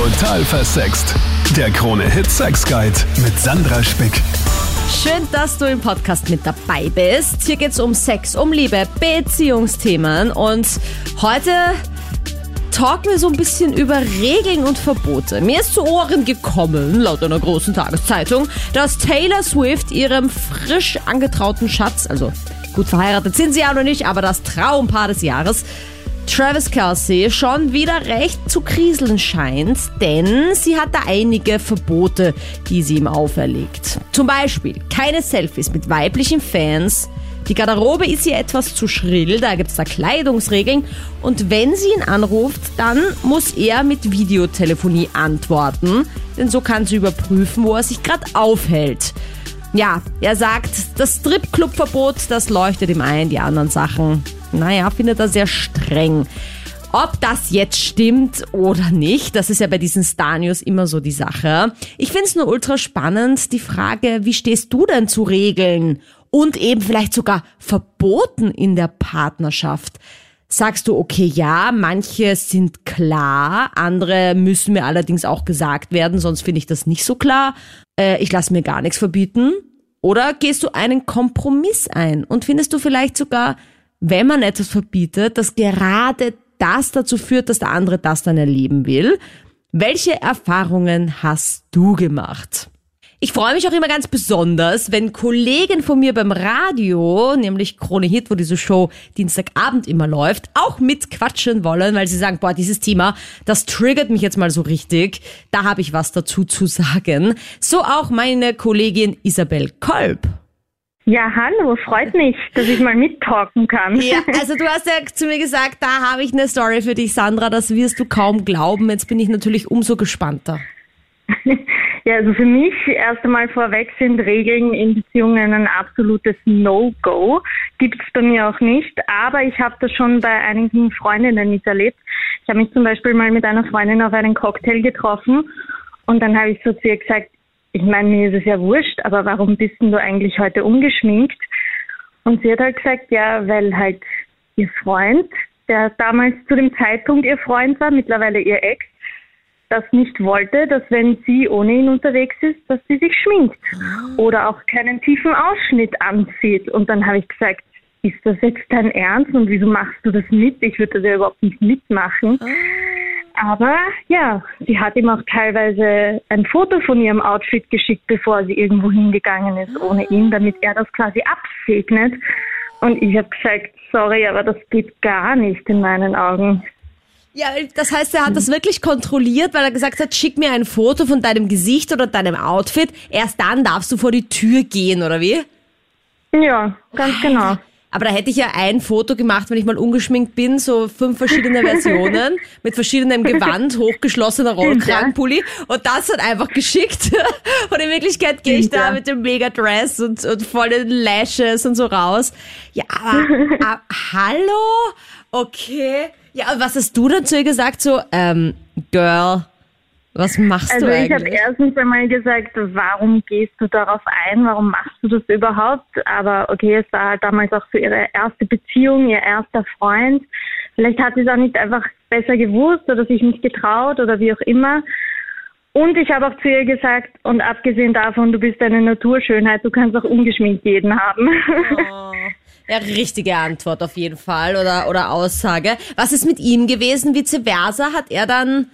Total versext. Der Krone Hit Sex Guide mit Sandra Spick. Schön, dass du im Podcast mit dabei bist. Hier geht's um Sex, um Liebe, Beziehungsthemen und heute talken wir so ein bisschen über Regeln und Verbote. Mir ist zu Ohren gekommen, laut einer großen Tageszeitung, dass Taylor Swift ihrem frisch angetrauten Schatz, also gut verheiratet sind sie ja noch nicht, aber das Traumpaar des Jahres, Travis Kelsey schon wieder recht zu kriseln scheint, denn sie hat da einige Verbote, die sie ihm auferlegt. Zum Beispiel keine Selfies mit weiblichen Fans, die Garderobe ist ihr etwas zu schrill, da gibt es da Kleidungsregeln und wenn sie ihn anruft, dann muss er mit Videotelefonie antworten, denn so kann sie überprüfen, wo er sich gerade aufhält. Ja, er sagt, das Stripclub-Verbot, das leuchtet ihm ein, die anderen Sachen naja, findet er sehr streng. Ob das jetzt stimmt oder nicht, das ist ja bei diesen Star News immer so die Sache. Ich finde es nur ultra spannend, die Frage, wie stehst du denn zu Regeln und eben vielleicht sogar Verboten in der Partnerschaft? Sagst du, okay, ja, manche sind klar, andere müssen mir allerdings auch gesagt werden, sonst finde ich das nicht so klar. Äh, ich lasse mir gar nichts verbieten. Oder gehst du einen Kompromiss ein und findest du vielleicht sogar wenn man etwas verbietet, dass gerade das dazu führt, dass der andere das dann erleben will. Welche Erfahrungen hast du gemacht? Ich freue mich auch immer ganz besonders, wenn Kollegen von mir beim Radio, nämlich Krone Hit, wo diese Show Dienstagabend immer läuft, auch mitquatschen wollen, weil sie sagen, boah, dieses Thema, das triggert mich jetzt mal so richtig. Da habe ich was dazu zu sagen. So auch meine Kollegin Isabel Kolb. Ja, hallo, freut mich, dass ich mal mittalken kann. Ja, also du hast ja zu mir gesagt, da habe ich eine Story für dich, Sandra, das wirst du kaum glauben. Jetzt bin ich natürlich umso gespannter. Ja, also für mich erst einmal vorweg sind Regeln in Beziehungen ein absolutes No-Go. Gibt es bei mir auch nicht, aber ich habe das schon bei einigen Freundinnen miterlebt. Ich habe mich zum Beispiel mal mit einer Freundin auf einen Cocktail getroffen und dann habe ich so zu ihr gesagt, ich meine, mir ist es ja wurscht, aber warum bist denn du eigentlich heute ungeschminkt? Und sie hat halt gesagt, ja, weil halt ihr Freund, der damals zu dem Zeitpunkt ihr Freund war, mittlerweile ihr Ex, das nicht wollte, dass wenn sie ohne ihn unterwegs ist, dass sie sich schminkt oder auch keinen tiefen Ausschnitt anzieht. Und dann habe ich gesagt, ist das jetzt dein Ernst und wieso machst du das mit? Ich würde das ja überhaupt nicht mitmachen. Ah. Aber ja, sie hat ihm auch teilweise ein Foto von ihrem Outfit geschickt, bevor sie irgendwo hingegangen ist ohne ihn, damit er das quasi absegnet. Und ich habe gesagt, sorry, aber das geht gar nicht in meinen Augen. Ja, das heißt, er hat das wirklich kontrolliert, weil er gesagt hat, schick mir ein Foto von deinem Gesicht oder deinem Outfit. Erst dann darfst du vor die Tür gehen, oder wie? Ja, ganz genau. Aber da hätte ich ja ein Foto gemacht, wenn ich mal ungeschminkt bin, so fünf verschiedene Versionen mit verschiedenem Gewand, hochgeschlossener Rollkragenpulli und das hat einfach geschickt. Und in Wirklichkeit gehe ich da mit dem Mega-Dress und, und vollen Lashes und so raus. Ja, aber, aber hallo? Okay. Ja, und was hast du dazu gesagt? So, ähm, Girl, was machst also du eigentlich? Also ich habe erstens einmal gesagt, warum gehst du darauf ein? Warum machst du das überhaupt? Aber okay, es war halt damals auch für ihre erste Beziehung, ihr erster Freund. Vielleicht hat sie es auch nicht einfach besser gewusst oder sich nicht getraut oder wie auch immer. Und ich habe auch zu ihr gesagt, und abgesehen davon, du bist eine Naturschönheit, du kannst auch ungeschminkt jeden haben. Oh. Ja, richtige Antwort auf jeden Fall oder, oder Aussage. Was ist mit ihm gewesen? Vice versa? Hat er dann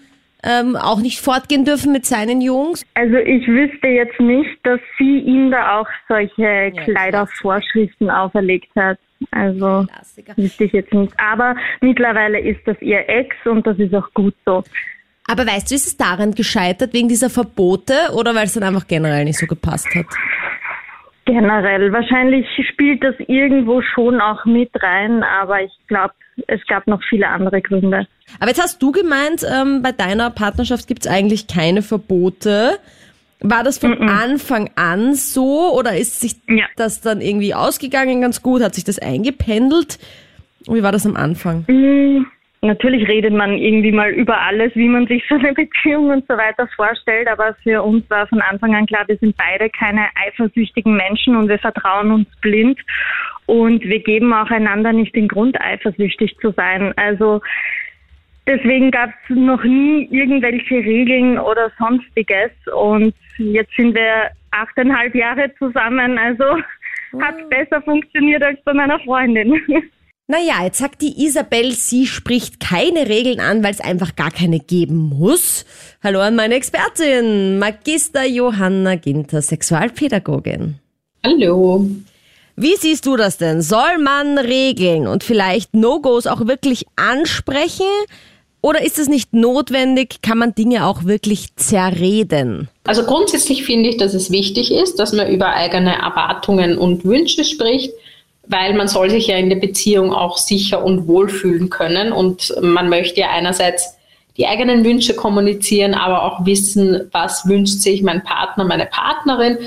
ähm, auch nicht fortgehen dürfen mit seinen Jungs? Also ich wüsste jetzt nicht, dass sie ihm da auch solche ja, Kleidervorschriften auferlegt hat. Also Klassiker. wüsste ich jetzt nicht. Aber mittlerweile ist das ihr Ex und das ist auch gut so. Aber weißt du, ist es daran gescheitert wegen dieser Verbote oder weil es dann einfach generell nicht so gepasst hat? Generell. Wahrscheinlich spielt das irgendwo schon auch mit rein, aber ich glaube, es gab noch viele andere Gründe. Aber jetzt hast du gemeint, ähm, bei deiner Partnerschaft gibt es eigentlich keine Verbote. War das von mm -mm. Anfang an so oder ist sich ja. das dann irgendwie ausgegangen ganz gut? Hat sich das eingependelt? Wie war das am Anfang? Mm, natürlich redet man irgendwie mal über alles, wie man sich so eine Beziehung und so weiter vorstellt, aber für uns war von Anfang an klar, wir sind beide keine eifersüchtigen Menschen und wir vertrauen uns blind und wir geben auch einander nicht den Grund, eifersüchtig zu sein. Also deswegen gab es noch nie irgendwelche Regeln oder sonstiges. Und jetzt sind wir achteinhalb Jahre zusammen, also hat es besser funktioniert als bei meiner Freundin. Naja, jetzt sagt die Isabel, sie spricht keine Regeln an, weil es einfach gar keine geben muss. Hallo an meine Expertin, Magister Johanna Ginter, Sexualpädagogin. Hallo. Wie siehst du das denn? Soll man Regeln und vielleicht No-Gos auch wirklich ansprechen? Oder ist es nicht notwendig? Kann man Dinge auch wirklich zerreden? Also grundsätzlich finde ich, dass es wichtig ist, dass man über eigene Erwartungen und Wünsche spricht weil man soll sich ja in der Beziehung auch sicher und wohlfühlen können und man möchte ja einerseits die eigenen Wünsche kommunizieren, aber auch wissen, was wünscht sich mein Partner, meine Partnerin.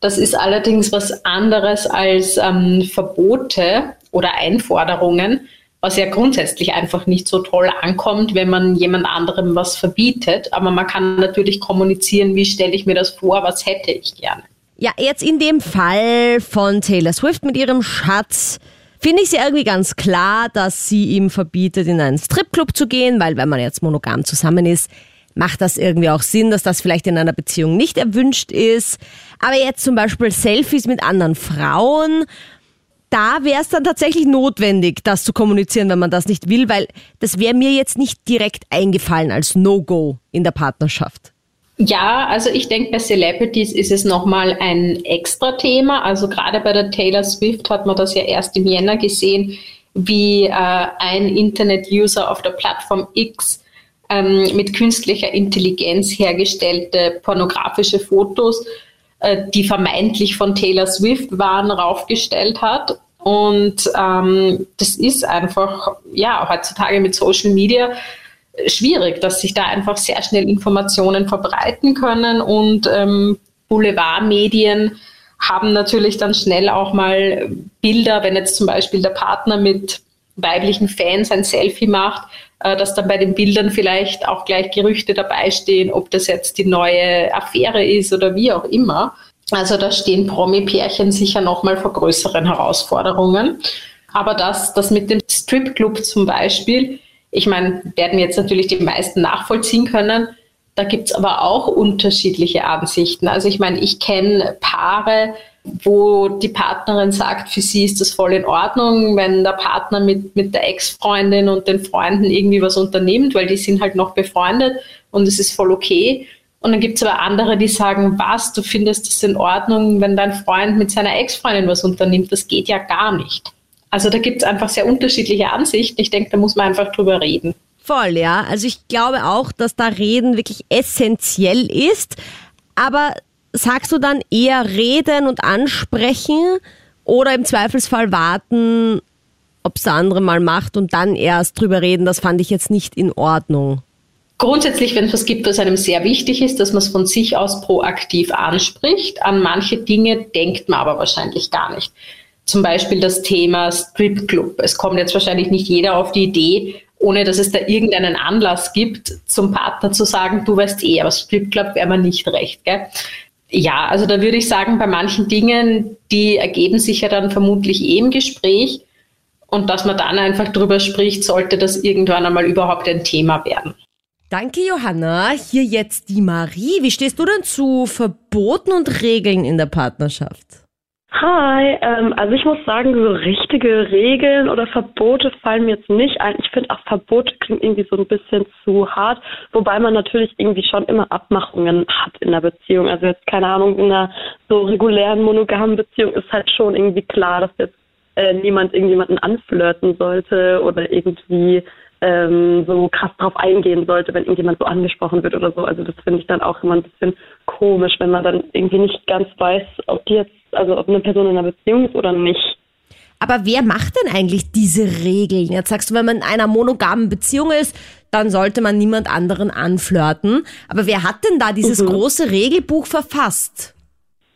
Das ist allerdings was anderes als ähm, Verbote oder Einforderungen, was ja grundsätzlich einfach nicht so toll ankommt, wenn man jemand anderem was verbietet. Aber man kann natürlich kommunizieren, wie stelle ich mir das vor, was hätte ich gerne. Ja, jetzt in dem Fall von Taylor Swift mit ihrem Schatz finde ich sie irgendwie ganz klar, dass sie ihm verbietet, in einen Stripclub zu gehen, weil wenn man jetzt monogam zusammen ist, macht das irgendwie auch Sinn, dass das vielleicht in einer Beziehung nicht erwünscht ist. Aber jetzt zum Beispiel Selfies mit anderen Frauen, da wäre es dann tatsächlich notwendig, das zu kommunizieren, wenn man das nicht will, weil das wäre mir jetzt nicht direkt eingefallen als No-Go in der Partnerschaft. Ja, also ich denke, bei Celebrities ist es nochmal ein extra Thema. Also gerade bei der Taylor Swift hat man das ja erst im Jänner gesehen, wie äh, ein Internet-User auf der Plattform X ähm, mit künstlicher Intelligenz hergestellte pornografische Fotos, äh, die vermeintlich von Taylor Swift waren, raufgestellt hat. Und ähm, das ist einfach, ja, heutzutage mit Social Media schwierig, dass sich da einfach sehr schnell Informationen verbreiten können und ähm, Boulevardmedien haben natürlich dann schnell auch mal Bilder, wenn jetzt zum Beispiel der Partner mit weiblichen Fans ein Selfie macht, äh, dass dann bei den Bildern vielleicht auch gleich Gerüchte dabei stehen, ob das jetzt die neue Affäre ist oder wie auch immer. Also da stehen Promi-Pärchen sicher nochmal vor größeren Herausforderungen. Aber das, das mit dem Stripclub zum Beispiel, ich meine, werden jetzt natürlich die meisten nachvollziehen können. Da gibt es aber auch unterschiedliche Ansichten. Also ich meine, ich kenne Paare, wo die Partnerin sagt, für sie ist das voll in Ordnung, wenn der Partner mit, mit der Ex-Freundin und den Freunden irgendwie was unternimmt, weil die sind halt noch befreundet und es ist voll okay. Und dann gibt es aber andere, die sagen, was, du findest es in Ordnung, wenn dein Freund mit seiner Ex-Freundin was unternimmt. Das geht ja gar nicht. Also da gibt es einfach sehr unterschiedliche Ansichten. Ich denke, da muss man einfach drüber reden. Voll, ja. Also ich glaube auch, dass da Reden wirklich essentiell ist. Aber sagst du dann eher reden und ansprechen oder im Zweifelsfall warten, ob es der andere mal macht und dann erst drüber reden? Das fand ich jetzt nicht in Ordnung. Grundsätzlich, wenn es was gibt, was einem sehr wichtig ist, dass man es von sich aus proaktiv anspricht. An manche Dinge denkt man aber wahrscheinlich gar nicht zum Beispiel das Thema Stripclub. Es kommt jetzt wahrscheinlich nicht jeder auf die Idee, ohne dass es da irgendeinen Anlass gibt, zum Partner zu sagen, du weißt eh, aber Stripclub wäre mir nicht recht. Gell? Ja, also da würde ich sagen, bei manchen Dingen, die ergeben sich ja dann vermutlich eh im Gespräch und dass man dann einfach drüber spricht, sollte das irgendwann einmal überhaupt ein Thema werden. Danke, Johanna. Hier jetzt die Marie. Wie stehst du denn zu Verboten und Regeln in der Partnerschaft? Hi, ähm, also ich muss sagen, so richtige Regeln oder Verbote fallen mir jetzt nicht ein. Ich finde auch Verbote klingt irgendwie so ein bisschen zu hart, wobei man natürlich irgendwie schon immer Abmachungen hat in der Beziehung. Also jetzt keine Ahnung, in einer so regulären monogamen Beziehung ist halt schon irgendwie klar, dass jetzt äh, niemand irgendjemanden anflirten sollte oder irgendwie ähm, so krass drauf eingehen sollte, wenn irgendjemand so angesprochen wird oder so. Also das finde ich dann auch immer ein bisschen komisch, wenn man dann irgendwie nicht ganz weiß, ob die jetzt, also ob eine Person in einer Beziehung ist oder nicht. Aber wer macht denn eigentlich diese Regeln? Jetzt sagst du, wenn man in einer monogamen Beziehung ist, dann sollte man niemand anderen anflirten. Aber wer hat denn da dieses mhm. große Regelbuch verfasst?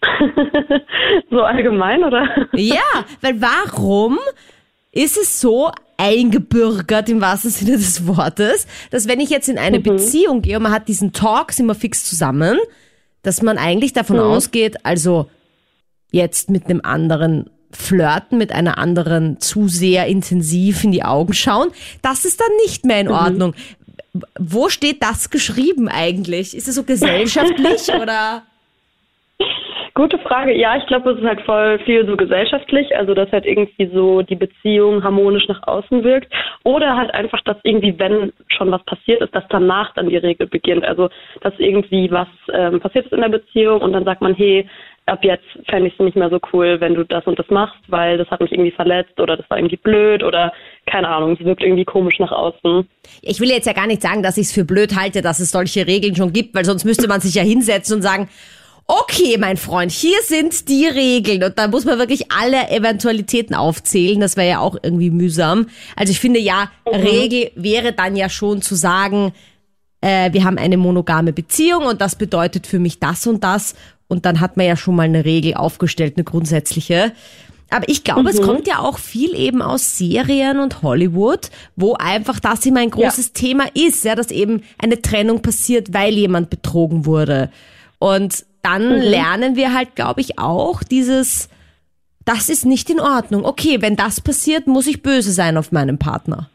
so allgemein, oder? Ja, weil warum ist es so eingebürgert im wahrsten Sinne des Wortes, dass wenn ich jetzt in eine mhm. Beziehung gehe und man hat diesen Talk, sind wir fix zusammen, dass man eigentlich davon mhm. ausgeht, also jetzt mit einem anderen flirten, mit einer anderen zu sehr intensiv in die Augen schauen, das ist dann nicht mehr in mhm. Ordnung. wo steht das geschrieben eigentlich? Ist es so gesellschaftlich oder? Gute Frage. Ja, ich glaube, es ist halt voll viel so gesellschaftlich, also dass halt irgendwie so die Beziehung harmonisch nach außen wirkt. Oder halt einfach, dass irgendwie, wenn schon was passiert ist, dass danach dann die Regel beginnt. Also dass irgendwie was ähm, passiert ist in der Beziehung und dann sagt man, hey, ab jetzt fände ich es nicht mehr so cool, wenn du das und das machst, weil das hat mich irgendwie verletzt oder das war irgendwie blöd oder keine Ahnung, es wirkt irgendwie komisch nach außen. Ich will jetzt ja gar nicht sagen, dass ich es für blöd halte, dass es solche Regeln schon gibt, weil sonst müsste man sich ja hinsetzen und sagen, okay, mein Freund, hier sind die Regeln. Und da muss man wirklich alle Eventualitäten aufzählen. Das wäre ja auch irgendwie mühsam. Also ich finde ja, mhm. Regel wäre dann ja schon zu sagen, äh, wir haben eine monogame Beziehung und das bedeutet für mich das und das. Und dann hat man ja schon mal eine Regel aufgestellt, eine grundsätzliche. Aber ich glaube, mhm. es kommt ja auch viel eben aus Serien und Hollywood, wo einfach das immer ein großes ja. Thema ist, ja, dass eben eine Trennung passiert, weil jemand betrogen wurde. Und dann mhm. lernen wir halt, glaube ich, auch dieses, das ist nicht in Ordnung. Okay, wenn das passiert, muss ich böse sein auf meinen Partner.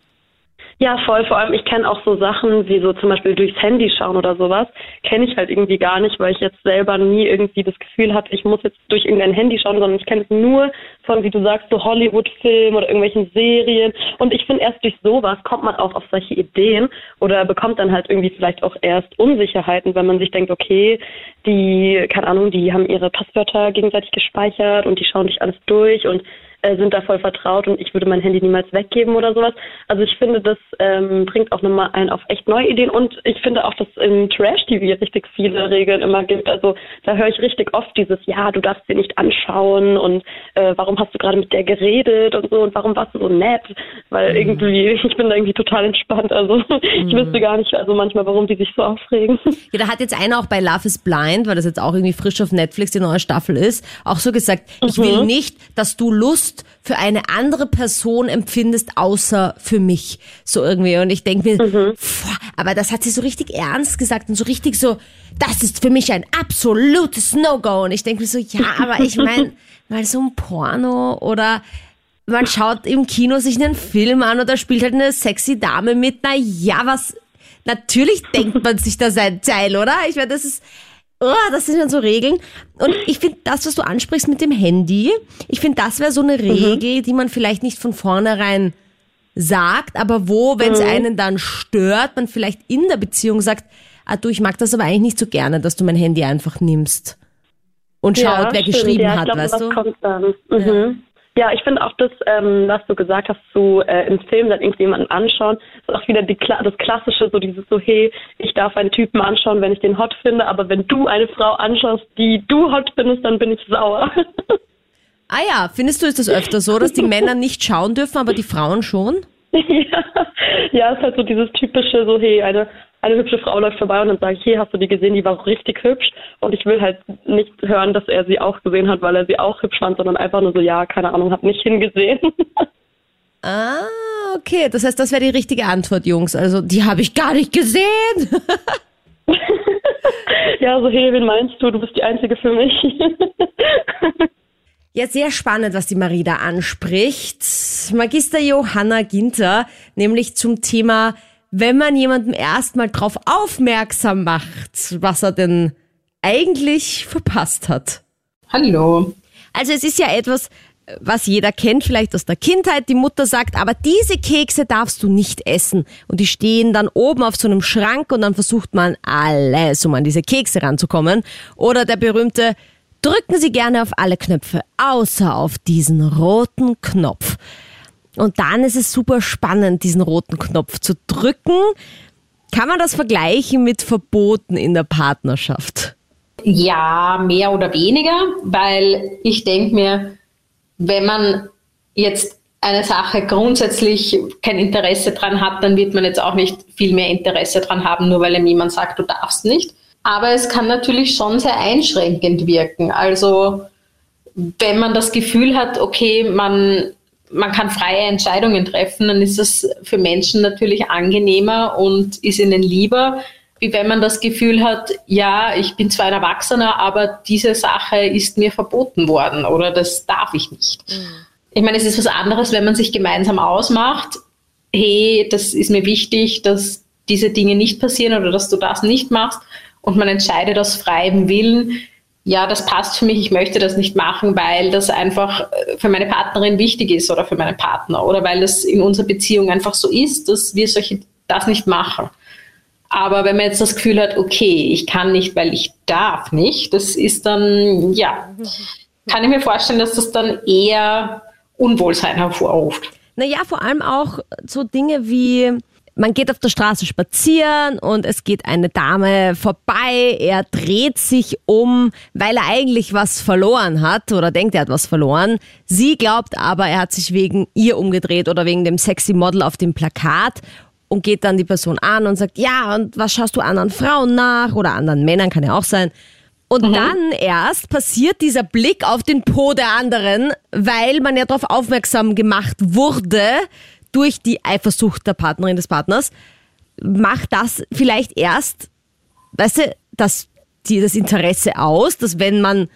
Ja, voll. Vor allem, ich kenne auch so Sachen wie so zum Beispiel durchs Handy schauen oder sowas. Kenne ich halt irgendwie gar nicht, weil ich jetzt selber nie irgendwie das Gefühl hatte, ich muss jetzt durch irgendein Handy schauen, sondern ich kenne es nur von, wie du sagst, so Hollywood-Filmen oder irgendwelchen Serien. Und ich finde, erst durch sowas kommt man auch auf solche Ideen oder bekommt dann halt irgendwie vielleicht auch erst Unsicherheiten, wenn man sich denkt, okay, die, keine Ahnung, die haben ihre Passwörter gegenseitig gespeichert und die schauen dich alles durch und äh, sind da voll vertraut und ich würde mein Handy niemals weggeben oder sowas. Also ich finde, das ähm, bringt auch nochmal einen auf echt neue Ideen und ich finde auch, dass im Trash-TV richtig viele Regeln immer gibt. Also da höre ich richtig oft dieses, ja, du darfst sie nicht anschauen und äh, warum hast du gerade mit der geredet und so und warum warst du so nett? Weil mhm. irgendwie, ich bin da irgendwie total entspannt. Also mhm. ich wüsste gar nicht, also manchmal, warum die sich so aufregen. Ja, da hat jetzt einer auch bei Love is Blind, weil das jetzt auch irgendwie frisch auf Netflix die neue Staffel ist, auch so gesagt, mhm. ich will mhm. nicht, dass du Lust Lust für eine andere Person empfindest, außer für mich. So irgendwie. Und ich denke mir, mhm. boah, aber das hat sie so richtig ernst gesagt und so richtig so, das ist für mich ein absolutes No-Go. Und ich denke mir so, ja, aber ich meine, mal so ein Porno oder man schaut im Kino sich einen Film an oder spielt halt eine sexy Dame mit. Na ja, was, natürlich denkt man sich da sein Teil, oder? Ich meine, das ist, oh, das sind dann so Regeln. Und ich finde das, was du ansprichst mit dem Handy, ich finde, das wäre so eine mhm. Regel, mhm. die man vielleicht nicht von vornherein sagt, aber wo, wenn es mhm. einen dann stört, man vielleicht in der Beziehung sagt, ah du, ich mag das aber eigentlich nicht so gerne, dass du mein Handy einfach nimmst und schaut, ja, wer stimmt. geschrieben ja, hat, glaub, weißt du? Kommt dann. Mhm. Ja. Ja, ich finde auch das, ähm, was du gesagt hast, zu äh, im Film dann irgendjemanden anschauen, ist auch wieder die, das Klassische, so dieses so, hey, ich darf einen Typen anschauen, wenn ich den hot finde, aber wenn du eine Frau anschaust, die du hot findest, dann bin ich sauer. Ah ja, findest du, ist das öfter so, dass die Männer nicht schauen dürfen, aber die Frauen schon? Ja, ja, ist halt so dieses typische, so, hey, eine eine hübsche Frau läuft vorbei und dann sage ich, hey, hast du die gesehen, die war richtig hübsch. Und ich will halt nicht hören, dass er sie auch gesehen hat, weil er sie auch hübsch fand, sondern einfach nur so, ja, keine Ahnung, hab nicht hingesehen. Ah, okay. Das heißt, das wäre die richtige Antwort, Jungs. Also, die habe ich gar nicht gesehen. ja, so, hey, wen meinst du? Du bist die Einzige für mich. Ja, sehr spannend, was die Marie da anspricht. Magister Johanna Ginter, nämlich zum Thema wenn man jemandem erstmal drauf aufmerksam macht, was er denn eigentlich verpasst hat. Hallo. Also es ist ja etwas, was jeder kennt, vielleicht aus der Kindheit. Die Mutter sagt, aber diese Kekse darfst du nicht essen. Und die stehen dann oben auf so einem Schrank und dann versucht man alles, um an diese Kekse ranzukommen. Oder der berühmte, drücken Sie gerne auf alle Knöpfe, außer auf diesen roten Knopf. Und dann ist es super spannend, diesen roten Knopf zu drücken. Kann man das vergleichen mit Verboten in der Partnerschaft? Ja, mehr oder weniger, weil ich denke mir, wenn man jetzt eine Sache grundsätzlich kein Interesse dran hat, dann wird man jetzt auch nicht viel mehr Interesse dran haben, nur weil ihm jemand sagt, du darfst nicht. Aber es kann natürlich schon sehr einschränkend wirken. Also wenn man das Gefühl hat, okay, man man kann freie Entscheidungen treffen, dann ist das für Menschen natürlich angenehmer und ist ihnen lieber, wie wenn man das Gefühl hat, ja, ich bin zwar ein Erwachsener, aber diese Sache ist mir verboten worden oder das darf ich nicht. Mhm. Ich meine, es ist was anderes, wenn man sich gemeinsam ausmacht, hey, das ist mir wichtig, dass diese Dinge nicht passieren oder dass du das nicht machst und man entscheidet aus freiem Willen, ja, das passt für mich, ich möchte das nicht machen, weil das einfach äh, für meine Partnerin wichtig ist oder für meinen Partner oder weil das in unserer Beziehung einfach so ist, dass wir solche das nicht machen. Aber wenn man jetzt das Gefühl hat, okay, ich kann nicht, weil ich darf nicht, das ist dann, ja, kann ich mir vorstellen, dass das dann eher Unwohlsein hervorruft. Naja, vor allem auch so Dinge wie, man geht auf der Straße spazieren und es geht eine Dame vorbei. Er dreht sich um, weil er eigentlich was verloren hat oder denkt, er hat was verloren. Sie glaubt aber, er hat sich wegen ihr umgedreht oder wegen dem sexy Model auf dem Plakat und geht dann die Person an und sagt, ja, und was schaust du anderen Frauen nach oder anderen Männern, kann ja auch sein. Und mhm. dann erst passiert dieser Blick auf den Po der anderen, weil man ja darauf aufmerksam gemacht wurde, durch die Eifersucht der Partnerin des Partners, macht das vielleicht erst, weißt du, das, die, das Interesse aus, dass wenn man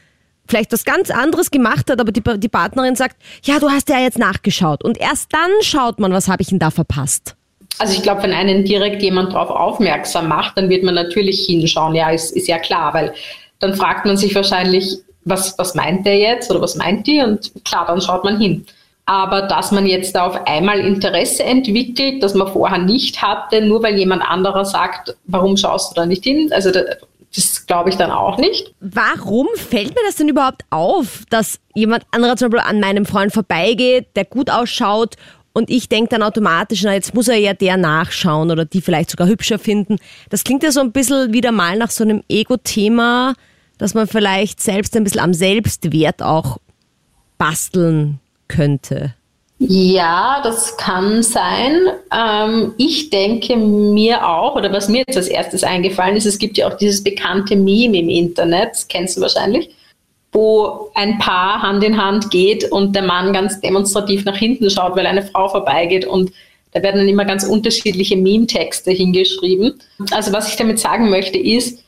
vielleicht was ganz anderes gemacht hat, aber die, die Partnerin sagt, ja, du hast ja jetzt nachgeschaut. Und erst dann schaut man, was habe ich denn da verpasst. Also ich glaube, wenn einen direkt jemand darauf aufmerksam macht, dann wird man natürlich hinschauen. Ja, ist, ist ja klar, weil dann fragt man sich wahrscheinlich, was, was meint der jetzt oder was meint die? Und klar, dann schaut man hin. Aber dass man jetzt da auf einmal Interesse entwickelt, das man vorher nicht hatte, nur weil jemand anderer sagt, warum schaust du da nicht hin? Also das glaube ich dann auch nicht. Warum fällt mir das denn überhaupt auf, dass jemand anderer zum Beispiel an meinem Freund vorbeigeht, der gut ausschaut und ich denke dann automatisch, na jetzt muss er ja der nachschauen oder die vielleicht sogar hübscher finden. Das klingt ja so ein bisschen wieder mal nach so einem Ego-Thema, dass man vielleicht selbst ein bisschen am Selbstwert auch basteln könnte? Ja, das kann sein. Ähm, ich denke mir auch, oder was mir jetzt als erstes eingefallen ist, es gibt ja auch dieses bekannte Meme im Internet, das kennst du wahrscheinlich, wo ein Paar Hand in Hand geht und der Mann ganz demonstrativ nach hinten schaut, weil eine Frau vorbeigeht und da werden dann immer ganz unterschiedliche Meme-Texte hingeschrieben. Also was ich damit sagen möchte ist,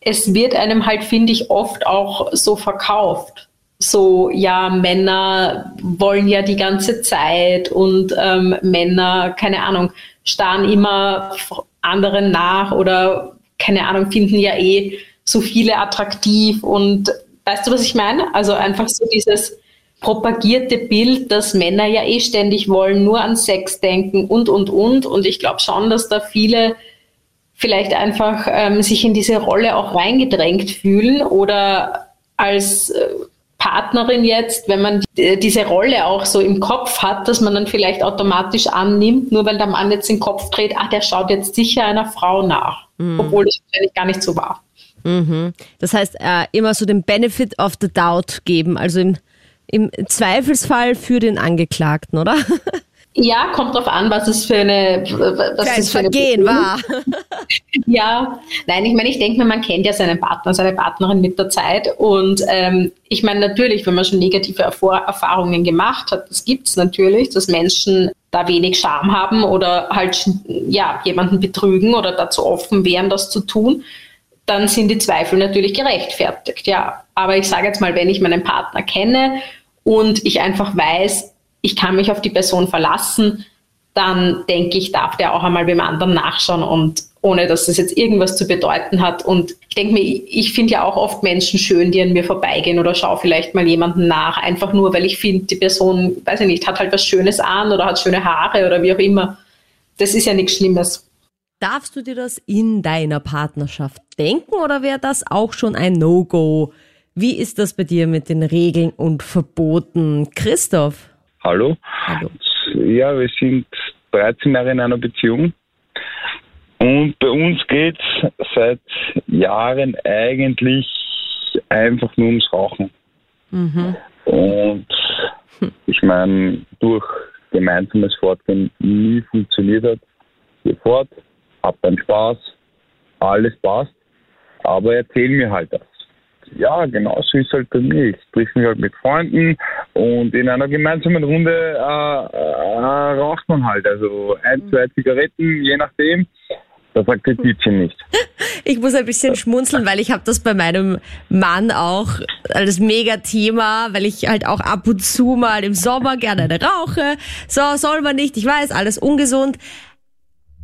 es wird einem halt, finde ich, oft auch so verkauft so, ja, Männer wollen ja die ganze Zeit und ähm, Männer, keine Ahnung, starren immer anderen nach oder, keine Ahnung, finden ja eh so viele attraktiv und weißt du, was ich meine? Also einfach so dieses propagierte Bild, dass Männer ja eh ständig wollen, nur an Sex denken und, und, und. Und ich glaube schon, dass da viele vielleicht einfach ähm, sich in diese Rolle auch reingedrängt fühlen oder als äh, Partnerin jetzt, wenn man diese Rolle auch so im Kopf hat, dass man dann vielleicht automatisch annimmt, nur weil der Mann jetzt den Kopf dreht, ah, der schaut jetzt sicher einer Frau nach, mhm. obwohl es wahrscheinlich gar nicht so war. Mhm. Das heißt, äh, immer so den Benefit of the Doubt geben, also im, im Zweifelsfall für den Angeklagten, oder? Ja, kommt drauf an, was es für eine was Kleines für Vergehen war. ja, nein, ich meine, ich denke mir, man kennt ja seinen Partner, seine Partnerin mit der Zeit. Und ähm, ich meine, natürlich, wenn man schon negative Erfahrungen gemacht hat, das gibt es natürlich, dass Menschen da wenig Scham haben oder halt ja, jemanden betrügen oder dazu offen wären, das zu tun, dann sind die Zweifel natürlich gerechtfertigt. Ja, aber ich sage jetzt mal, wenn ich meinen Partner kenne und ich einfach weiß, ich kann mich auf die Person verlassen, dann denke ich, darf der auch einmal beim anderen nachschauen und ohne dass das jetzt irgendwas zu bedeuten hat. Und ich denke mir, ich finde ja auch oft Menschen schön, die an mir vorbeigehen oder schaue vielleicht mal jemanden nach, einfach nur, weil ich finde, die Person, weiß ich nicht, hat halt was Schönes an oder hat schöne Haare oder wie auch immer. Das ist ja nichts Schlimmes. Darfst du dir das in deiner Partnerschaft denken oder wäre das auch schon ein No-Go? Wie ist das bei dir mit den Regeln und Verboten? Christoph? Hallo. Hallo. Ja, wir sind 13 Jahre in einer Beziehung. Und bei uns geht es seit Jahren eigentlich einfach nur ums Rauchen. Mhm. Und ich meine, durch gemeinsames Fortgehen nie funktioniert hat. Wir fort, hab dann Spaß, alles passt, aber erzähl mir halt das ja, genauso ist es halt bei mir. Ich treffe mich halt mit Freunden und in einer gemeinsamen Runde äh, äh, raucht man halt. Also ein, zwei Zigaretten, je nachdem. Das sagt die Tietje nicht. Ich muss ein bisschen schmunzeln, weil ich habe das bei meinem Mann auch als Mega-Thema, weil ich halt auch ab und zu mal im Sommer gerne eine rauche. So, soll man nicht, ich weiß, alles ungesund.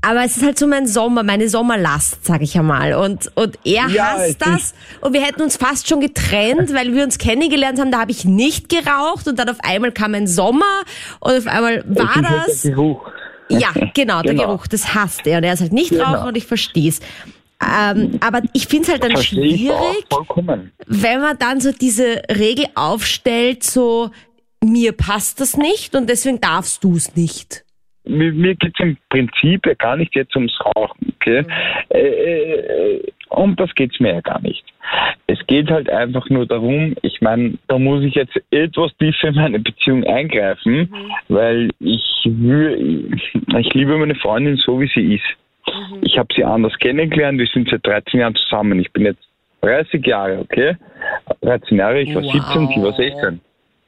Aber es ist halt so mein Sommer, meine Sommerlast, sag ich einmal. Und, und er ja, hasst das. Und wir hätten uns fast schon getrennt, weil wir uns kennengelernt haben. Da habe ich nicht geraucht und dann auf einmal kam ein Sommer und auf einmal war halt das. Der Geruch. Ja, genau, der genau. Geruch, das hasst er. Und er ist halt nicht genau. Raucher und ich verstehe es. Ähm, aber ich finde es halt dann schwierig, wenn man dann so diese Regel aufstellt, so mir passt das nicht und deswegen darfst du es nicht mir, mir geht es im Prinzip ja gar nicht jetzt ums Rauchen, okay? Mhm. Äh, äh, um das geht es mir ja gar nicht. Es geht halt einfach nur darum, ich meine, da muss ich jetzt etwas tiefer in meine Beziehung eingreifen, mhm. weil ich, ich liebe meine Freundin so, wie sie ist. Mhm. Ich habe sie anders kennengelernt, wir sind seit 13 Jahren zusammen. Ich bin jetzt 30 Jahre, okay? 13 Jahre, ich war wow. 17, sie war 16.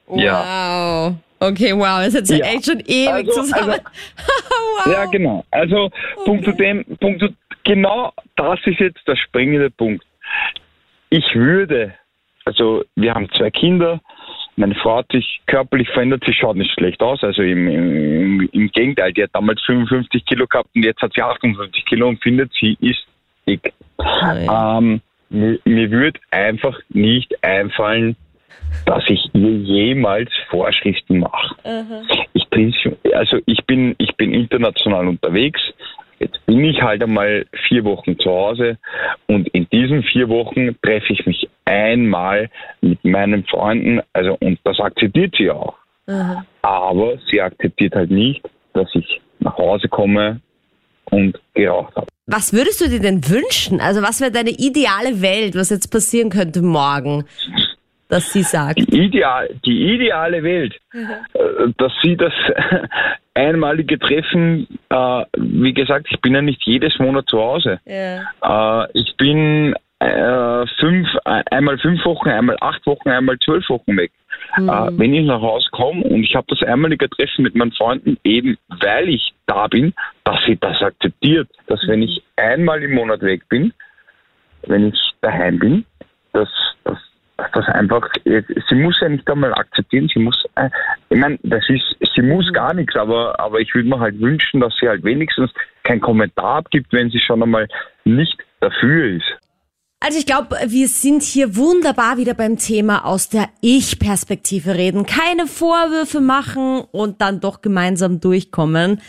Wow. Ja. Okay, wow, das ist jetzt ja. echt schon ewig also, zusammen. Also, wow. Ja, genau. Also, okay. Punkt zu dem, Punkt zu, genau das ist jetzt der springende Punkt. Ich würde, also, wir haben zwei Kinder, meine Frau hat sich körperlich verändert, sie schaut nicht schlecht aus. Also im, im, im Gegenteil, die hat damals 55 Kilo gehabt und jetzt hat sie 58 Kilo und findet, sie ist dick. Ähm, mir, mir würde einfach nicht einfallen, dass ich ihr jemals Vorschriften mache. Mhm. Ich bin, also ich bin, ich bin international unterwegs. Jetzt bin ich halt einmal vier Wochen zu Hause und in diesen vier Wochen treffe ich mich einmal mit meinen Freunden, also und das akzeptiert sie auch. Mhm. Aber sie akzeptiert halt nicht, dass ich nach Hause komme und geraucht habe. Was würdest du dir denn wünschen? Also was wäre deine ideale Welt, was jetzt passieren könnte morgen? Dass sie sagt? Die, Ideal, die ideale Welt, mhm. Äh, dass sie das einmalige Treffen, äh, wie gesagt, ich bin ja nicht jedes Monat zu Hause. Ja. Äh, ich bin äh, fünf, einmal fünf Wochen, einmal acht Wochen, einmal zwölf Wochen weg. Mhm. Äh, wenn ich nach Hause komme und ich habe das einmalige Treffen mit meinen Freunden, eben weil ich da bin, dass sie das akzeptiert, dass mhm. wenn ich einmal im Monat weg bin, wenn ich daheim bin, dass, dass das einfach, sie muss ja nicht einmal akzeptieren, sie muss, äh, ich meine, das ist, sie muss mhm. gar nichts, aber, aber ich würde mir halt wünschen, dass sie halt wenigstens keinen Kommentar abgibt, wenn sie schon einmal nicht dafür ist. Also ich glaube, wir sind hier wunderbar wieder beim Thema aus der Ich-Perspektive reden. Keine Vorwürfe machen und dann doch gemeinsam durchkommen.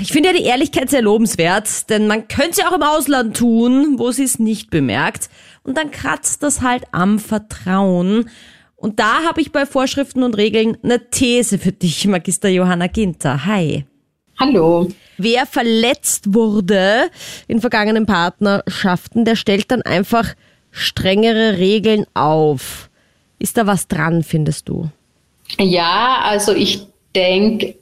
Ich finde ja die Ehrlichkeit sehr lobenswert, denn man könnte es ja auch im Ausland tun, wo sie es nicht bemerkt. Und dann kratzt das halt am Vertrauen. Und da habe ich bei Vorschriften und Regeln eine These für dich, Magister Johanna Ginter. Hi. Hallo. Wer verletzt wurde in vergangenen Partnerschaften, der stellt dann einfach strengere Regeln auf. Ist da was dran, findest du? Ja, also ich denke,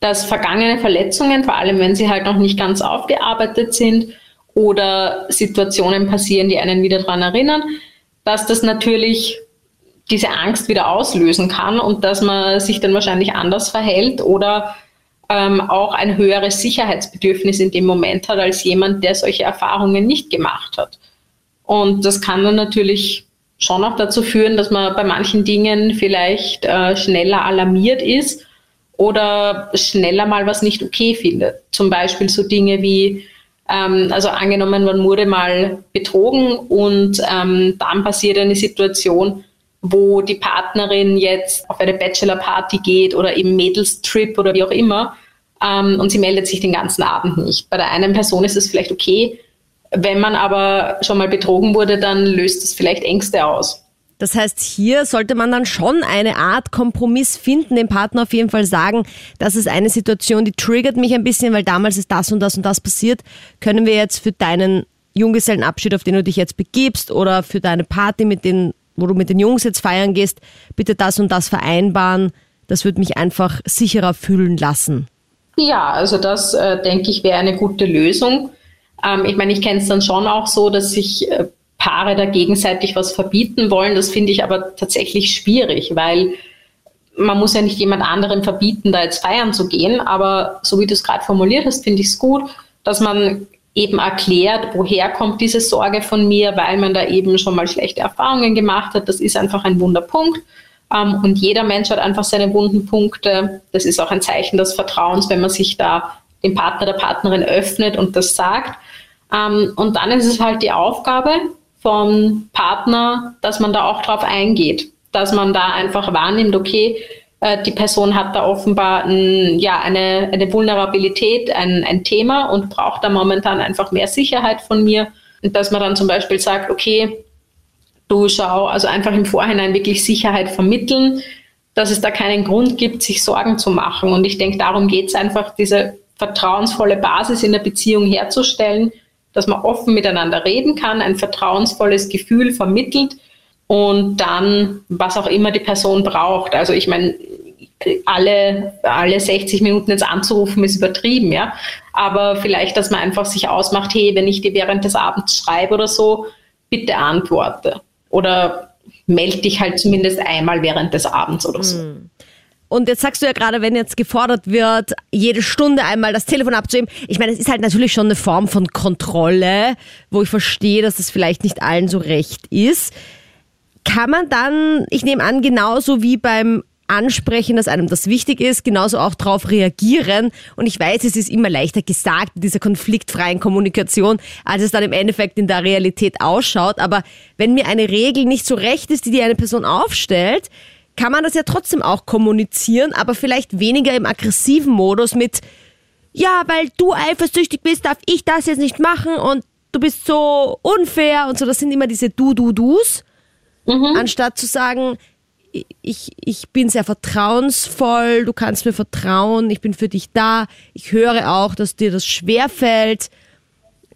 dass vergangene Verletzungen, vor allem wenn sie halt noch nicht ganz aufgearbeitet sind oder Situationen passieren, die einen wieder daran erinnern, dass das natürlich diese Angst wieder auslösen kann und dass man sich dann wahrscheinlich anders verhält oder ähm, auch ein höheres Sicherheitsbedürfnis in dem Moment hat als jemand, der solche Erfahrungen nicht gemacht hat. Und das kann dann natürlich schon auch dazu führen, dass man bei manchen Dingen vielleicht äh, schneller alarmiert ist oder schneller mal was nicht okay findet. Zum Beispiel so Dinge wie, ähm, also angenommen, man wurde mal betrogen und ähm, dann passiert eine Situation, wo die Partnerin jetzt auf eine Bachelorparty geht oder eben Mädelstrip oder wie auch immer ähm, und sie meldet sich den ganzen Abend nicht. Bei der einen Person ist es vielleicht okay, wenn man aber schon mal betrogen wurde, dann löst es vielleicht Ängste aus. Das heißt, hier sollte man dann schon eine Art Kompromiss finden, dem Partner auf jeden Fall sagen, das ist eine Situation, die triggert mich ein bisschen, weil damals ist das und das und das passiert. Können wir jetzt für deinen Junggesellenabschied, auf den du dich jetzt begibst, oder für deine Party, mit den, wo du mit den Jungs jetzt feiern gehst, bitte das und das vereinbaren. Das würde mich einfach sicherer fühlen lassen. Ja, also das äh, denke ich wäre eine gute Lösung. Ähm, ich meine, ich kenne es dann schon auch so, dass sich äh, Paare da gegenseitig was verbieten wollen. Das finde ich aber tatsächlich schwierig, weil man muss ja nicht jemand anderem verbieten, da jetzt feiern zu gehen. Aber so wie du es gerade formuliert hast, finde ich es gut, dass man eben erklärt, woher kommt diese Sorge von mir, weil man da eben schon mal schlechte Erfahrungen gemacht hat. Das ist einfach ein Wunderpunkt. Ähm, und jeder Mensch hat einfach seine wunden Punkte. Das ist auch ein Zeichen des Vertrauens, wenn man sich da dem Partner, der Partnerin öffnet und das sagt. Ähm, und dann ist es halt die Aufgabe vom Partner, dass man da auch drauf eingeht, dass man da einfach wahrnimmt, okay, äh, die Person hat da offenbar ein, ja, eine, eine Vulnerabilität, ein, ein Thema und braucht da momentan einfach mehr Sicherheit von mir. Und dass man dann zum Beispiel sagt, okay, du schau, also einfach im Vorhinein wirklich Sicherheit vermitteln, dass es da keinen Grund gibt, sich Sorgen zu machen. Und ich denke, darum geht es einfach, diese vertrauensvolle Basis in der Beziehung herzustellen, dass man offen miteinander reden kann, ein vertrauensvolles Gefühl vermittelt und dann, was auch immer die Person braucht. Also ich meine, alle, alle 60 Minuten jetzt anzurufen, ist übertrieben, ja. Aber vielleicht, dass man einfach sich ausmacht, hey, wenn ich dir während des Abends schreibe oder so, bitte antworte. Oder melde dich halt zumindest einmal während des Abends oder so. Hm. Und jetzt sagst du ja gerade, wenn jetzt gefordert wird, jede Stunde einmal das Telefon abzuheben. Ich meine, es ist halt natürlich schon eine Form von Kontrolle, wo ich verstehe, dass das vielleicht nicht allen so recht ist. Kann man dann, ich nehme an, genauso wie beim ansprechen, dass einem das wichtig ist, genauso auch darauf reagieren. Und ich weiß, es ist immer leichter gesagt in dieser konfliktfreien Kommunikation, als es dann im Endeffekt in der Realität ausschaut. Aber wenn mir eine Regel nicht so recht ist, die die eine Person aufstellt, kann man das ja trotzdem auch kommunizieren, aber vielleicht weniger im aggressiven Modus mit, ja, weil du eifersüchtig bist, darf ich das jetzt nicht machen und du bist so unfair und so. Das sind immer diese Du-Du-Dus. Mhm. Anstatt zu sagen, ich, ich bin sehr vertrauensvoll, du kannst mir vertrauen, ich bin für dich da, ich höre auch, dass dir das schwer fällt.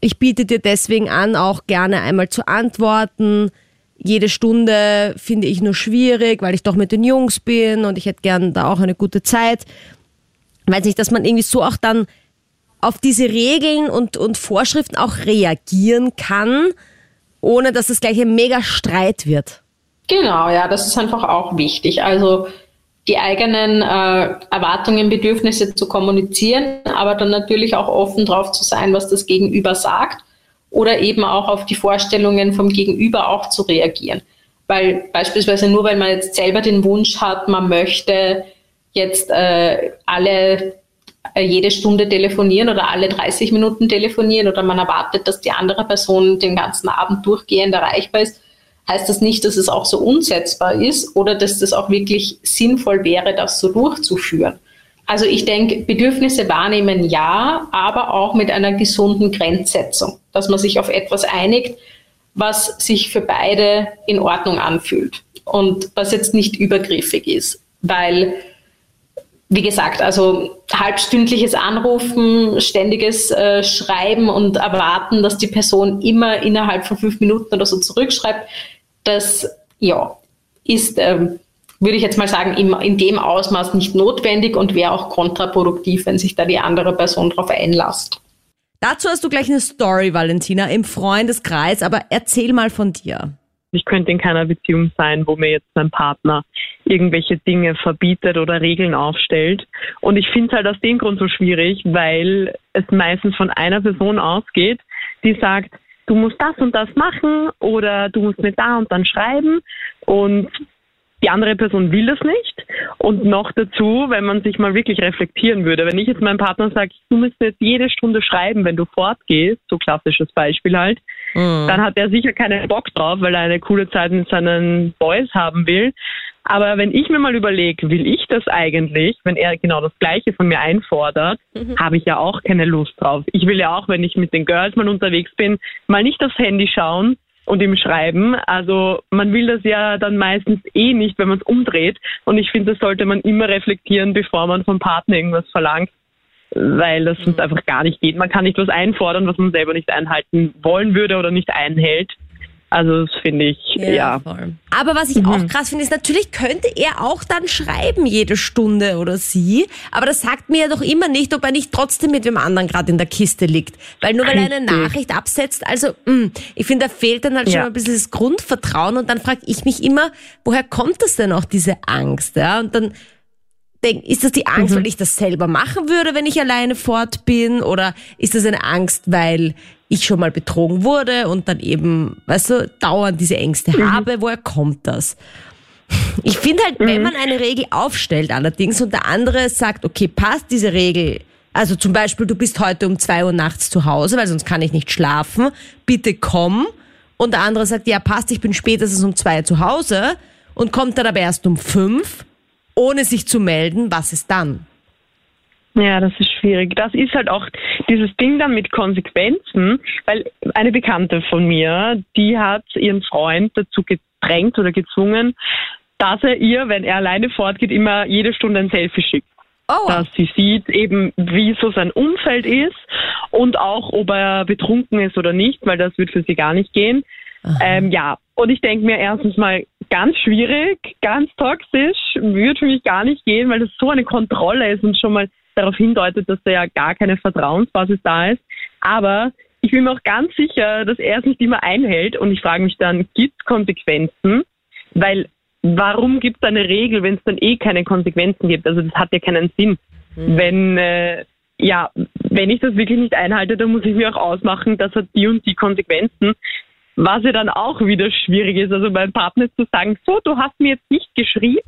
Ich biete dir deswegen an, auch gerne einmal zu antworten. Jede Stunde finde ich nur schwierig, weil ich doch mit den Jungs bin und ich hätte gern da auch eine gute Zeit. Weiß nicht, dass man irgendwie so auch dann auf diese Regeln und, und Vorschriften auch reagieren kann, ohne dass es gleich ein mega Streit wird. Genau, ja, das ist einfach auch wichtig. Also die eigenen äh, Erwartungen, Bedürfnisse zu kommunizieren, aber dann natürlich auch offen drauf zu sein, was das Gegenüber sagt oder eben auch auf die Vorstellungen vom Gegenüber auch zu reagieren. Weil beispielsweise nur weil man jetzt selber den Wunsch hat, man möchte jetzt äh, alle äh, jede Stunde telefonieren oder alle 30 Minuten telefonieren oder man erwartet, dass die andere Person den ganzen Abend durchgehend erreichbar ist, heißt das nicht, dass es auch so umsetzbar ist oder dass das auch wirklich sinnvoll wäre, das so durchzuführen. Also ich denke, Bedürfnisse wahrnehmen ja, aber auch mit einer gesunden Grenzsetzung, dass man sich auf etwas einigt, was sich für beide in Ordnung anfühlt und was jetzt nicht übergriffig ist, weil wie gesagt, also halbstündliches Anrufen, ständiges äh, Schreiben und erwarten, dass die Person immer innerhalb von fünf Minuten oder so zurückschreibt, das ja, ist, ähm, würde ich jetzt mal sagen, im, in dem Ausmaß nicht notwendig und wäre auch kontraproduktiv, wenn sich da die andere Person darauf einlasst. Dazu hast du gleich eine Story, Valentina, im Freundeskreis, aber erzähl mal von dir. Ich könnte in keiner Beziehung sein, wo mir jetzt mein Partner irgendwelche Dinge verbietet oder Regeln aufstellt. Und ich finde es halt aus dem Grund so schwierig, weil es meistens von einer Person ausgeht, die sagt, du musst das und das machen oder du musst mir da und dann schreiben und die andere Person will das nicht. Und noch dazu, wenn man sich mal wirklich reflektieren würde, wenn ich jetzt meinem Partner sage, du musst jetzt jede Stunde schreiben, wenn du fortgehst, so klassisches Beispiel halt, mhm. dann hat er sicher keinen Bock drauf, weil er eine coole Zeit mit seinen Boys haben will. Aber wenn ich mir mal überlege, will ich das eigentlich, wenn er genau das Gleiche von mir einfordert, mhm. habe ich ja auch keine Lust drauf. Ich will ja auch, wenn ich mit den Girls mal unterwegs bin, mal nicht aufs Handy schauen und ihm schreiben. Also man will das ja dann meistens eh nicht, wenn man es umdreht. Und ich finde, das sollte man immer reflektieren, bevor man vom Partner irgendwas verlangt weil das sonst mhm. einfach gar nicht geht. Man kann nicht was einfordern, was man selber nicht einhalten wollen würde oder nicht einhält. Also das finde ich, ja. ja. Aber was ich mhm. auch krass finde, ist natürlich könnte er auch dann schreiben jede Stunde oder sie, aber das sagt mir ja doch immer nicht, ob er nicht trotzdem mit dem anderen gerade in der Kiste liegt. Weil nur weil er eine Nachricht absetzt, also mh, mm, ich finde, da fehlt dann halt ja. schon ein bisschen das Grundvertrauen und dann frage ich mich immer, woher kommt das denn auch, diese Angst? Ja? Und dann denk, ist das die Angst, mhm. weil ich das selber machen würde, wenn ich alleine fort bin? Oder ist das eine Angst, weil ich schon mal betrogen wurde und dann eben, weißt du, dauernd diese Ängste mhm. habe? Woher kommt das? Ich finde halt, mhm. wenn man eine Regel aufstellt allerdings und der andere sagt, okay, passt diese Regel, Also zum Beispiel, du bist heute um zwei Uhr nachts zu Hause, weil sonst kann ich nicht schlafen. Bitte komm. Und der andere sagt, ja passt, ich bin spätestens um zwei zu Hause und kommt dann aber erst um fünf, ohne sich zu melden. Was ist dann? Ja, das ist schwierig. Das ist halt auch dieses Ding dann mit Konsequenzen, weil eine Bekannte von mir, die hat ihren Freund dazu gedrängt oder gezwungen, dass er ihr, wenn er alleine fortgeht, immer jede Stunde ein Selfie schickt. Oh. Dass sie sieht eben, wie so sein Umfeld ist und auch, ob er betrunken ist oder nicht, weil das wird für sie gar nicht gehen. Ähm, ja, und ich denke mir erstens mal ganz schwierig, ganz toxisch, würde für mich gar nicht gehen, weil das so eine Kontrolle ist und schon mal darauf hindeutet, dass da ja gar keine Vertrauensbasis da ist. Aber ich bin mir auch ganz sicher, dass er es nicht immer einhält und ich frage mich dann, gibt es Konsequenzen? Weil warum gibt es eine Regel, wenn es dann eh keine Konsequenzen gibt? Also das hat ja keinen Sinn. Mhm. Wenn äh, ja, wenn ich das wirklich nicht einhalte, dann muss ich mir auch ausmachen, das hat die und die Konsequenzen. Was ja dann auch wieder schwierig ist, also meinem Partner zu sagen, so, du hast mir jetzt nicht geschrieben,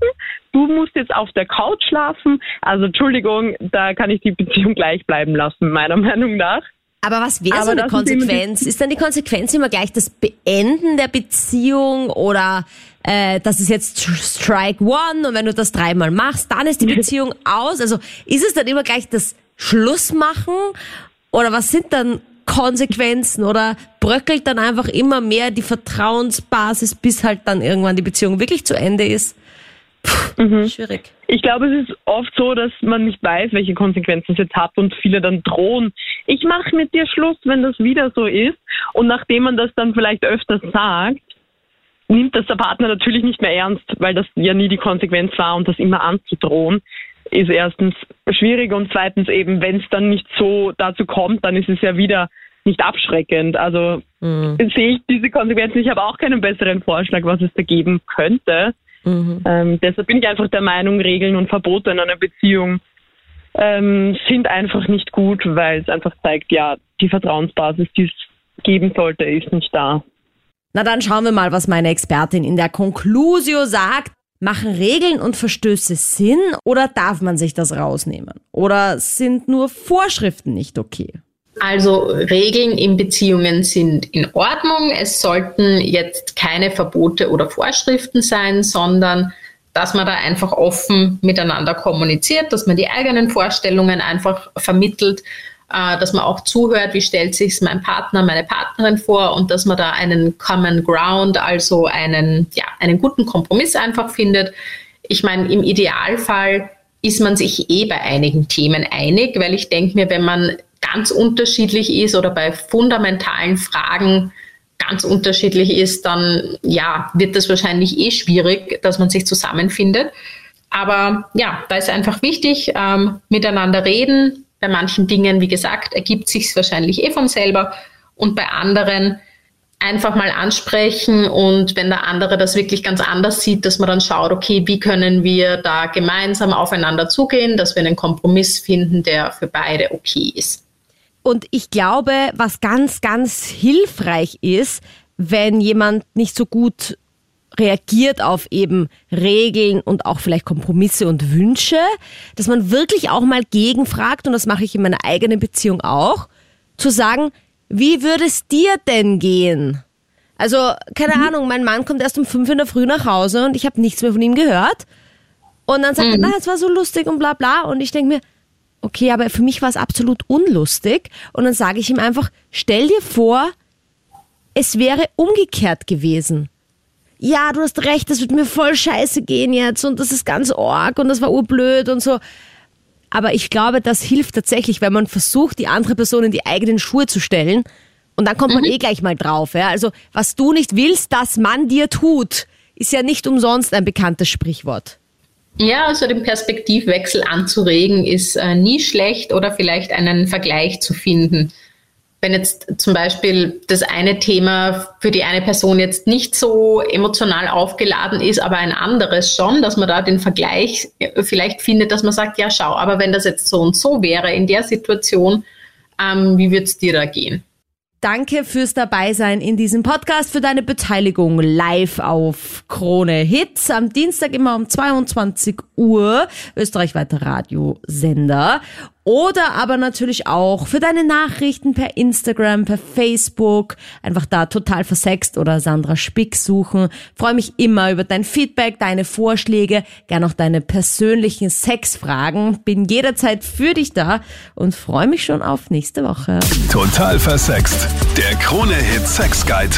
du musst jetzt auf der Couch schlafen. Also Entschuldigung, da kann ich die Beziehung gleich bleiben lassen, meiner Meinung nach. Aber was wäre so eine Konsequenz? Ist, dann die Konsequenz immer gleich das Beenden der Beziehung oder äh, das ist jetzt Strike One und wenn du das dreimal machst, dann ist die Beziehung aus? Also ist es dann immer gleich das Schlussmachen oder was sind dann Konsequenzen oder bröckelt dann einfach immer mehr die Vertrauensbasis, bis halt dann irgendwann die Beziehung wirklich zu Ende ist? Puh, mhm. Schwierig. Ich glaube, es ist oft so, dass man nicht weiß, welche Konsequenzen es jetzt hat und viele dann drohen. Ich mache mit dir Schluss, wenn das wieder so ist. Und nachdem man das dann vielleicht öfters sagt, nimmt das der Partner natürlich nicht mehr ernst, weil das ja nie die Konsequenz war und das immer anzudrohen ist erstens schwierig und zweitens eben, wenn es dann nicht so dazu kommt, dann ist es ja wieder nicht abschreckend. Also mhm. sehe ich diese Konsequenzen. Ich habe auch keinen besseren Vorschlag, was es da geben könnte. Mhm. Ähm, deshalb bin ich einfach der Meinung, Regeln und Verbote in einer Beziehung ähm, sind einfach nicht gut, weil es einfach zeigt, ja, die Vertrauensbasis, die es geben sollte, ist nicht da. Na dann schauen wir mal, was meine Expertin in der Conclusio sagt. Machen Regeln und Verstöße Sinn oder darf man sich das rausnehmen? Oder sind nur Vorschriften nicht okay? Also Regeln in Beziehungen sind in Ordnung. Es sollten jetzt keine Verbote oder Vorschriften sein, sondern dass man da einfach offen miteinander kommuniziert, dass man die eigenen Vorstellungen einfach vermittelt äh, dass man auch zuhört, wie stellt sich mein Partner, meine Partnerin vor und dass man da einen Common Ground, also einen, ja, einen guten Kompromiss einfach findet. Ich meine, im Idealfall ist man sich eh bei einigen Themen einig, weil ich denke mir, wenn man ganz unterschiedlich ist oder bei fundamentalen Fragen ganz unterschiedlich ist, dann ja, wird das wahrscheinlich eh schwierig, dass man sich zusammenfindet. Aber ja, da ist einfach wichtig, ähm, miteinander reden, bei manchen Dingen, wie gesagt, ergibt sich wahrscheinlich eh von selber und bei anderen einfach mal ansprechen und wenn der andere das wirklich ganz anders sieht, dass man dann schaut, okay, wie können wir da gemeinsam aufeinander zugehen, dass wir einen Kompromiss finden, der für beide okay ist. Und ich glaube, was ganz, ganz hilfreich ist, wenn jemand nicht so gut reagiert auf eben Regeln und auch vielleicht Kompromisse und Wünsche, dass man wirklich auch mal gegenfragt, und das mache ich in meiner eigenen Beziehung auch, zu sagen, wie würde es dir denn gehen? Also, keine mhm. Ahnung, mein Mann kommt erst um fünf in der Früh nach Hause und ich habe nichts mehr von ihm gehört. Und dann sagt mhm. er, na, es war so lustig und bla bla. Und ich denke mir, okay, aber für mich war es absolut unlustig. Und dann sage ich ihm einfach, stell dir vor, es wäre umgekehrt gewesen ja, du hast recht, das wird mir voll scheiße gehen jetzt und das ist ganz org und das war urblöd und so. Aber ich glaube, das hilft tatsächlich, wenn man versucht, die andere Person in die eigenen Schuhe zu stellen. Und dann kommt man mhm. eh gleich mal drauf. Ja? Also, was du nicht willst, dass man dir tut, ist ja nicht umsonst ein bekanntes Sprichwort. Ja, also den Perspektivwechsel anzuregen ist äh, nie schlecht oder vielleicht einen Vergleich zu finden wenn jetzt zum Beispiel das eine Thema für die eine Person jetzt nicht so emotional aufgeladen ist, aber ein anderes schon, dass man da den Vergleich vielleicht findet, dass man sagt, ja schau, aber wenn das jetzt so und so wäre in der Situation, ähm, wie würde es dir da gehen? Danke fürs Dabeisein in diesem Podcast, für deine Beteiligung live auf Krone Hits. Am Dienstag immer um 22 Uhr, österreichweiter Radiosender. Oder aber natürlich auch für deine Nachrichten per Instagram, per Facebook, einfach da total versext oder Sandra Spick suchen. Freue mich immer über dein Feedback, deine Vorschläge, gern auch deine persönlichen Sexfragen. Bin jederzeit für dich da und freue mich schon auf nächste Woche. Total versext. Der Krone-Hit Sex Guide.